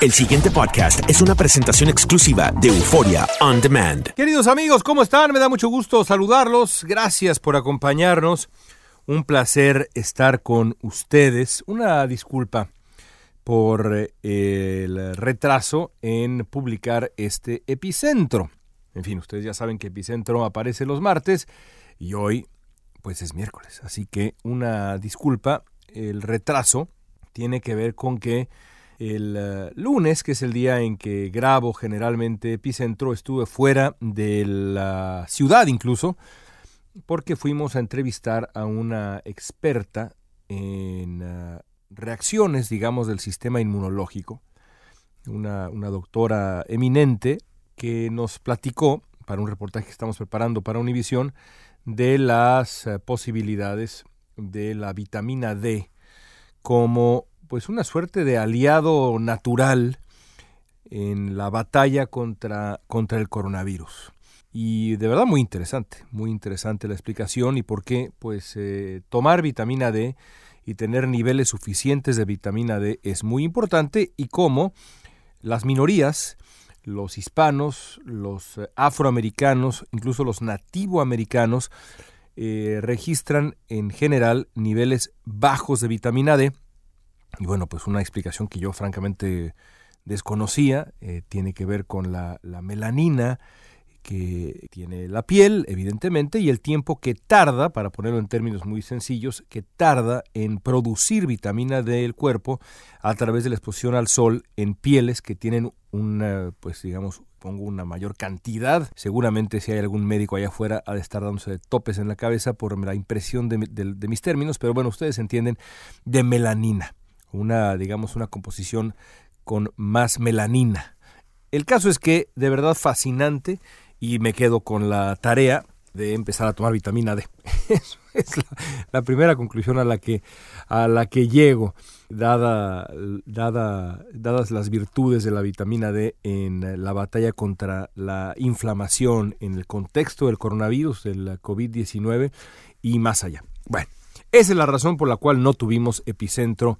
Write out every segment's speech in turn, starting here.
El siguiente podcast es una presentación exclusiva de Euforia On Demand. Queridos amigos, ¿cómo están? Me da mucho gusto saludarlos. Gracias por acompañarnos. Un placer estar con ustedes. Una disculpa por eh, el retraso en publicar este epicentro. En fin, ustedes ya saben que epicentro aparece los martes y hoy pues es miércoles. Así que una disculpa. El retraso tiene que ver con que el eh, lunes, que es el día en que grabo generalmente Epicentro, estuve fuera de la ciudad incluso, porque fuimos a entrevistar a una experta en eh, reacciones, digamos, del sistema inmunológico, una, una doctora eminente que nos platicó para un reportaje que estamos preparando para Univisión de las eh, posibilidades de la vitamina D como pues una suerte de aliado natural en la batalla contra, contra el coronavirus. Y de verdad muy interesante, muy interesante la explicación y por qué pues eh, tomar vitamina D y tener niveles suficientes de vitamina D es muy importante y cómo las minorías, los hispanos, los afroamericanos, incluso los nativoamericanos, eh, registran en general niveles bajos de vitamina D y bueno, pues una explicación que yo francamente desconocía, eh, tiene que ver con la, la, melanina que tiene la piel, evidentemente, y el tiempo que tarda, para ponerlo en términos muy sencillos, que tarda en producir vitamina D del cuerpo a través de la exposición al sol en pieles que tienen una, pues digamos, pongo una mayor cantidad. Seguramente si hay algún médico allá afuera ha de estar dándose topes en la cabeza por la impresión de, de, de mis términos, pero bueno, ustedes entienden, de melanina una, digamos, una composición con más melanina. El caso es que de verdad fascinante y me quedo con la tarea de empezar a tomar vitamina D. Eso es la, primera conclusión a la que, a la que llego, dada, dada, dadas las virtudes de la vitamina D en la batalla contra la inflamación en el contexto del coronavirus, del COVID-19 y más allá. Bueno, esa es la razón por la cual no tuvimos epicentro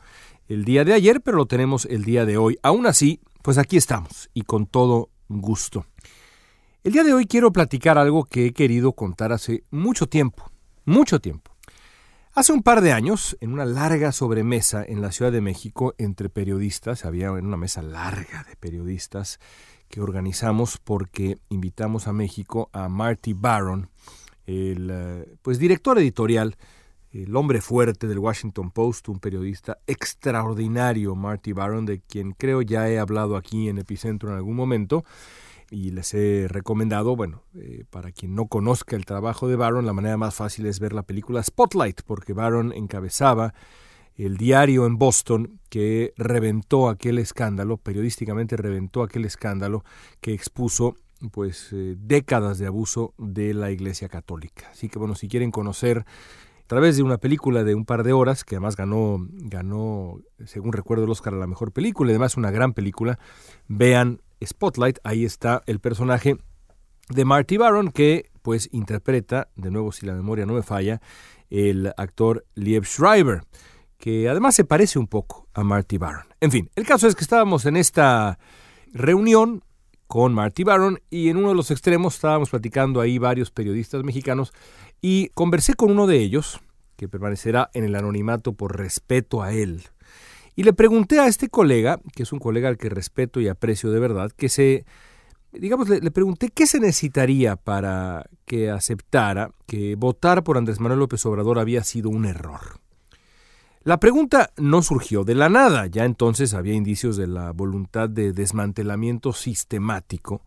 el día de ayer, pero lo tenemos el día de hoy. Aún así, pues aquí estamos y con todo gusto. El día de hoy quiero platicar algo que he querido contar hace mucho tiempo, mucho tiempo. Hace un par de años, en una larga sobremesa en la Ciudad de México entre periodistas, había una mesa larga de periodistas que organizamos porque invitamos a México a Marty Baron, el eh, pues director editorial el hombre fuerte del Washington Post, un periodista extraordinario, Marty Baron, de quien creo ya he hablado aquí en Epicentro en algún momento y les he recomendado, bueno, eh, para quien no conozca el trabajo de Baron, la manera más fácil es ver la película Spotlight, porque Baron encabezaba el diario en Boston que reventó aquel escándalo, periodísticamente reventó aquel escándalo que expuso pues eh, décadas de abuso de la Iglesia Católica. Así que bueno, si quieren conocer través de una película de un par de horas, que además ganó, ganó según recuerdo, el Oscar a la mejor película, y además una gran película. Vean Spotlight, ahí está el personaje de Marty Baron, que pues interpreta, de nuevo si la memoria no me falla, el actor Liev Schreiber, que además se parece un poco a Marty Baron. En fin, el caso es que estábamos en esta reunión con Marty Baron y en uno de los extremos estábamos platicando ahí varios periodistas mexicanos y conversé con uno de ellos, que permanecerá en el anonimato por respeto a él. Y le pregunté a este colega, que es un colega al que respeto y aprecio de verdad, que se, digamos, le, le, pregunté qué se necesitaría para que aceptara que votar por Andrés Manuel López Obrador había sido un error. La pregunta no surgió de la nada, ya entonces había indicios de la voluntad de desmantelamiento sistemático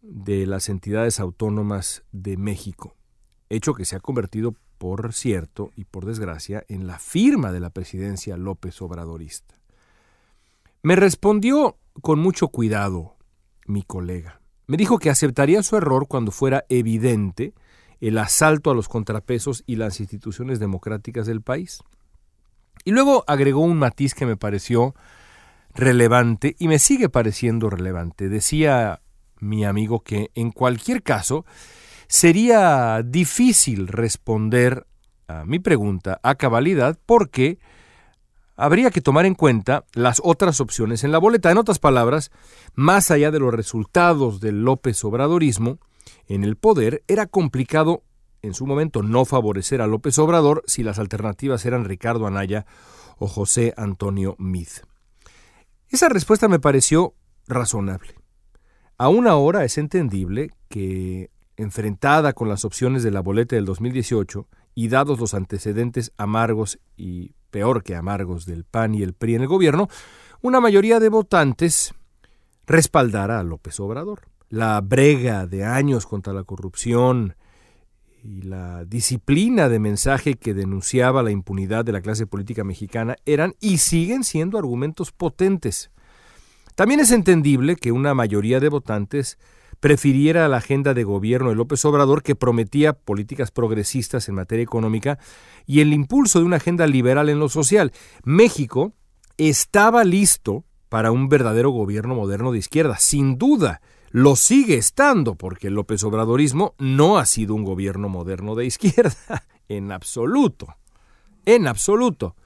de las entidades autónomas de México hecho que se ha convertido, por cierto y por desgracia, en la firma de la presidencia López Obradorista. Me respondió con mucho cuidado mi colega. Me dijo que aceptaría su error cuando fuera evidente el asalto a los contrapesos y las instituciones democráticas del país. Y luego agregó un matiz que me pareció relevante y me sigue pareciendo relevante. Decía mi amigo que en cualquier caso sería difícil responder a mi pregunta a cabalidad porque habría que tomar en cuenta las otras opciones en la boleta. En otras palabras, más allá de los resultados del López Obradorismo, en el poder era complicado en su momento no favorecer a López Obrador si las alternativas eran Ricardo Anaya o José Antonio Mid. Esa respuesta me pareció razonable. Aún ahora es entendible que, enfrentada con las opciones de la boleta del 2018 y dados los antecedentes amargos y peor que amargos del PAN y el PRI en el gobierno, una mayoría de votantes respaldara a López Obrador. La brega de años contra la corrupción y la disciplina de mensaje que denunciaba la impunidad de la clase política mexicana eran y siguen siendo argumentos potentes. También es entendible que una mayoría de votantes prefiriera la agenda de gobierno de López Obrador que prometía políticas progresistas en materia económica y el impulso de una agenda liberal en lo social. México estaba listo para un verdadero gobierno moderno de izquierda, sin duda. Lo sigue estando porque el López Obradorismo no ha sido un gobierno moderno de izquierda, en absoluto. En absoluto.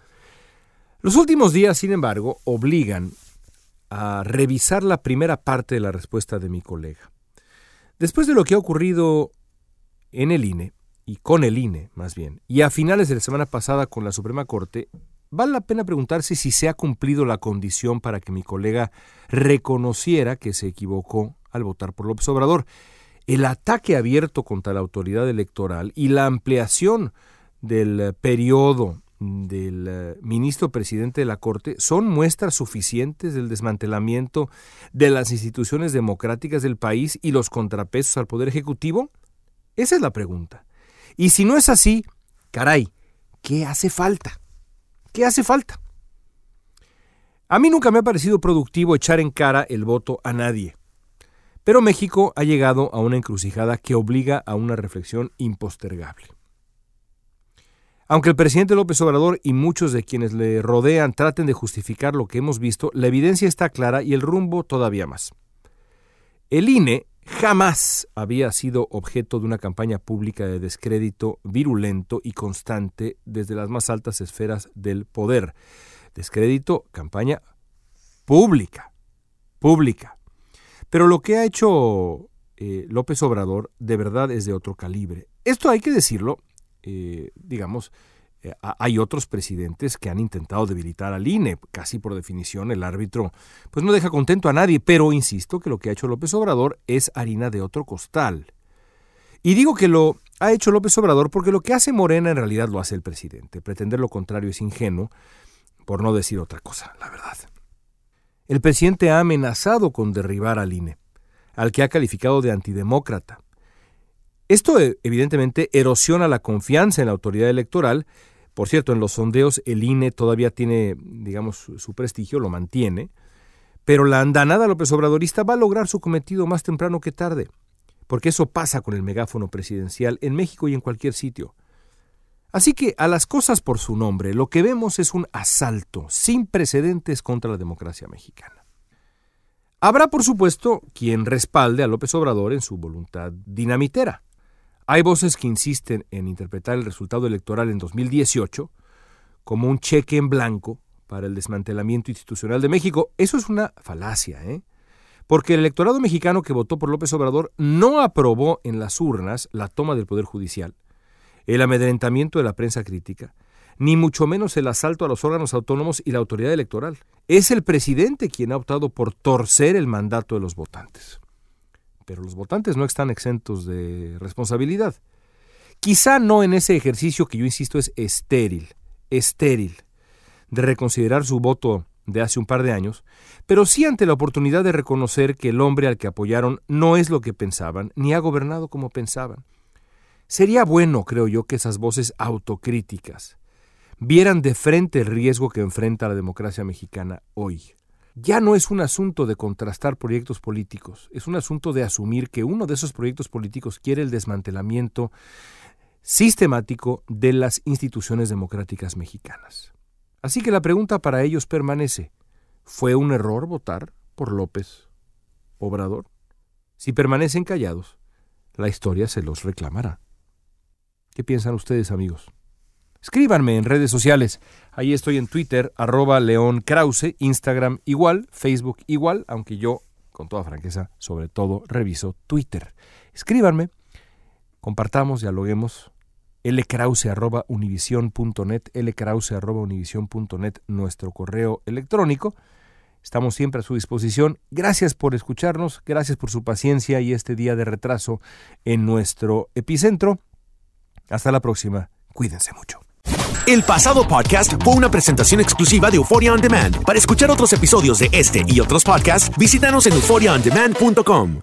Los últimos días, sin embargo, obligan a revisar la primera parte de la respuesta de mi colega. Después de lo que ha ocurrido en el INE, y con el INE más bien, y a finales de la semana pasada con la Suprema Corte, vale la pena preguntarse si se ha cumplido la condición para que mi colega reconociera que se equivocó al votar por López Obrador. El ataque abierto contra la autoridad electoral y la ampliación del periodo del eh, ministro presidente de la Corte son muestras suficientes del desmantelamiento de las instituciones democráticas del país y los contrapesos al Poder Ejecutivo? Esa es la pregunta. Y si no es así, caray, ¿qué hace falta? ¿Qué hace falta? A mí nunca me ha parecido productivo echar en cara el voto a nadie. Pero México ha llegado a una encrucijada que obliga a una reflexión impostergable. Aunque el presidente López Obrador y muchos de quienes le rodean traten de justificar lo que hemos visto, la evidencia está clara y el rumbo todavía más. El INE jamás había sido objeto de una campaña pública de descrédito virulento y constante desde las más altas esferas del poder. Descrédito, campaña pública, pública. Pero lo que ha hecho eh, López Obrador de verdad es de otro calibre. Esto hay que decirlo eh, digamos, eh, hay otros presidentes que han intentado debilitar al INE. Casi por definición el árbitro pues no deja contento a nadie, pero insisto que lo que ha hecho López Obrador es harina de otro costal. Y digo que lo ha hecho López Obrador porque lo que hace Morena en realidad lo hace el presidente. Pretender lo contrario es ingenuo, por no decir otra cosa, la verdad. El presidente ha amenazado con derribar al INE, al que ha calificado de antidemócrata. Esto eh, evidentemente erosiona la confianza en la autoridad electoral. Por cierto, en los sondeos el INE todavía tiene, digamos, su prestigio, lo mantiene, pero la andanada López Obradorista va a lograr su cometido más temprano que tarde, porque eso pasa con el megáfono presidencial en México y en cualquier sitio. Así que a las cosas por su nombre, lo que vemos es un asalto sin precedentes contra la democracia mexicana. Habrá, por supuesto, quien respalde a López Obrador en su voluntad dinamitera. Hay voces que insisten en interpretar el resultado electoral en 2018 como un cheque en blanco para el desmantelamiento institucional de México. Eso es una falacia, ¿eh? Porque el electorado mexicano que votó por López Obrador no aprobó en las urnas la toma del Poder Judicial, el amedrentamiento de la prensa crítica, ni mucho menos el asalto a los órganos autónomos y la autoridad electoral. Es el presidente quien ha optado por torcer el mandato de los votantes pero los votantes no están exentos de responsabilidad. Quizá no en ese ejercicio que yo insisto es estéril, estéril, de reconsiderar su voto de hace un par de años, pero sí ante la oportunidad de reconocer que el hombre al que apoyaron no es lo que pensaban, ni ha gobernado como pensaban. Sería bueno, creo yo, que esas voces autocríticas vieran de frente el riesgo que enfrenta la democracia mexicana hoy. ya no es un asunto de contrastar proyectos políticos, es un asunto de asumir que uno de esos proyectos políticos quiere el desmantelamiento sistemático de las instituciones democráticas mexicanas. Así que la pregunta para ellos permanece, ¿fue un error votar por López Obrador? Si permanecen callados, la historia se los reclamará. ¿Qué piensan ustedes, amigos? Escríbanme en redes sociales. Ahí estoy en Twitter, arroba León Krause, Instagram igual, Facebook igual, aunque yo, con toda franqueza, sobre todo reviso Twitter. Escríbanme, compartamos, dialoguemos. lkrause arroba univision.net, lkrause arroba univision.net, nuestro correo electrónico. Estamos siempre a su disposición. Gracias por escucharnos, gracias por su paciencia y este día de retraso en nuestro epicentro. Hasta la próxima. Cuídense mucho. El pasado podcast fue una presentación exclusiva de Euphoria On Demand. Para escuchar otros episodios de este y otros podcasts, visítanos en euphoriaondemand.com.